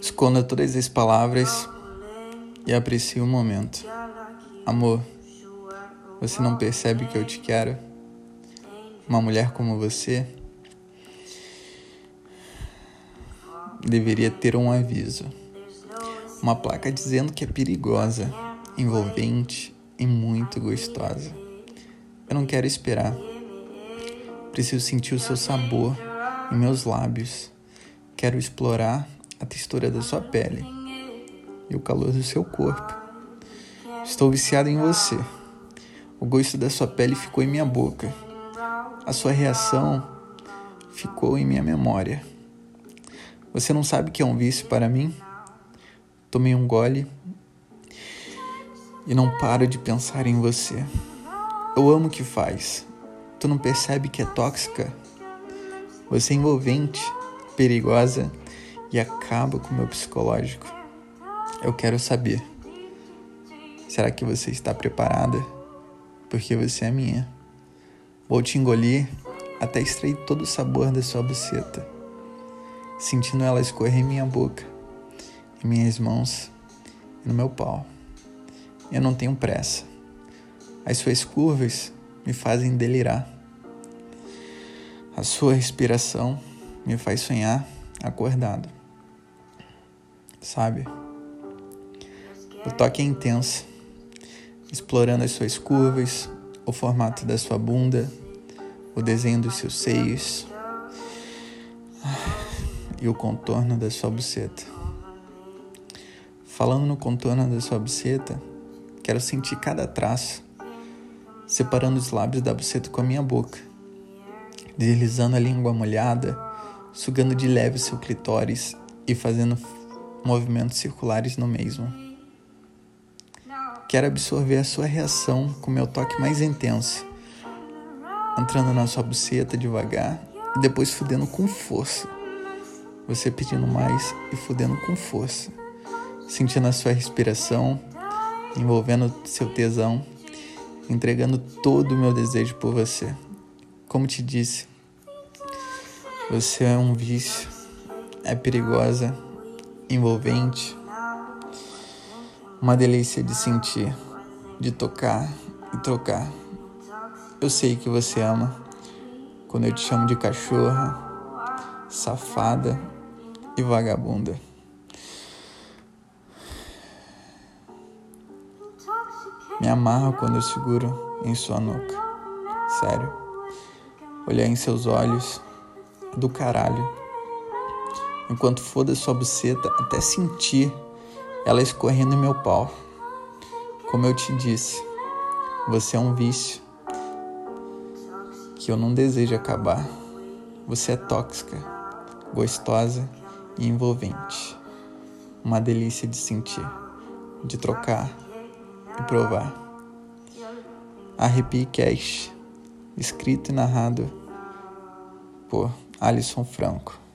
Esconda todas as palavras e aprecie o momento. Amor, você não percebe que eu te quero? Uma mulher como você deveria ter um aviso. Uma placa dizendo que é perigosa, envolvente e muito gostosa. Eu não quero esperar. Preciso sentir o seu sabor em meus lábios. Quero explorar a textura da sua pele e o calor do seu corpo. Estou viciado em você. O gosto da sua pele ficou em minha boca. A sua reação ficou em minha memória. Você não sabe que é um vício para mim? Tomei um gole e não paro de pensar em você. Eu amo o que faz. Tu não percebe que é tóxica? Você é envolvente, perigosa e acaba com o meu psicológico. Eu quero saber. Será que você está preparada? Porque você é minha. Vou te engolir até extrair todo o sabor da sua buceta, sentindo ela escorrer em minha boca, em minhas mãos e no meu pau. Eu não tenho pressa. As suas curvas me fazem delirar. A sua respiração me faz sonhar acordado. Sabe? O toque é intenso, explorando as suas curvas, o formato da sua bunda, o desenho dos seus seios e o contorno da sua buceta. Falando no contorno da sua buceta, quero sentir cada traço, separando os lábios da buceta com a minha boca, deslizando a língua molhada, sugando de leve seu clitóris e fazendo movimentos circulares no mesmo. Quero absorver a sua reação com meu toque mais intenso, entrando na sua buceta devagar e depois fudendo com força. Você pedindo mais e fudendo com força, sentindo a sua respiração, envolvendo seu tesão, entregando todo o meu desejo por você. Como te disse, você é um vício, é perigosa, envolvente, uma delícia de sentir, de tocar e trocar. Eu sei que você ama quando eu te chamo de cachorra, safada e vagabunda. Me amarro quando eu seguro em sua nuca. Sério. Olhar em seus olhos do caralho. Enquanto foda sua buceta até sentir ela escorrendo em meu pau. Como eu te disse, você é um vício que eu não desejo acabar. Você é tóxica, gostosa e envolvente. Uma delícia de sentir, de trocar e provar. Arrepie Cash, escrito e narrado por Alisson Franco.